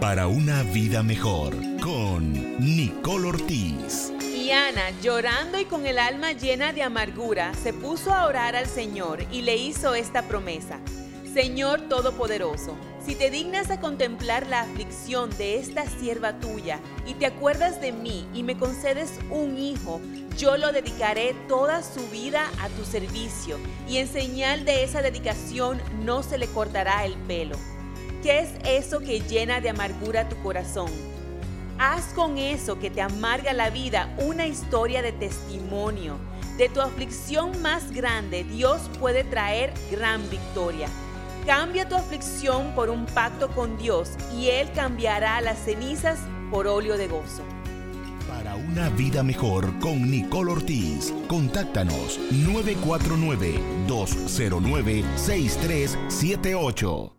Para una vida mejor con Nicole Ortiz. Y Ana, llorando y con el alma llena de amargura, se puso a orar al Señor y le hizo esta promesa. Señor Todopoderoso, si te dignas a contemplar la aflicción de esta sierva tuya y te acuerdas de mí y me concedes un hijo, yo lo dedicaré toda su vida a tu servicio y en señal de esa dedicación no se le cortará el pelo. ¿Qué es eso que llena de amargura tu corazón? Haz con eso que te amarga la vida una historia de testimonio. De tu aflicción más grande, Dios puede traer gran victoria. Cambia tu aflicción por un pacto con Dios y Él cambiará las cenizas por óleo de gozo. Para una vida mejor con Nicole Ortiz, contáctanos 949-209-6378.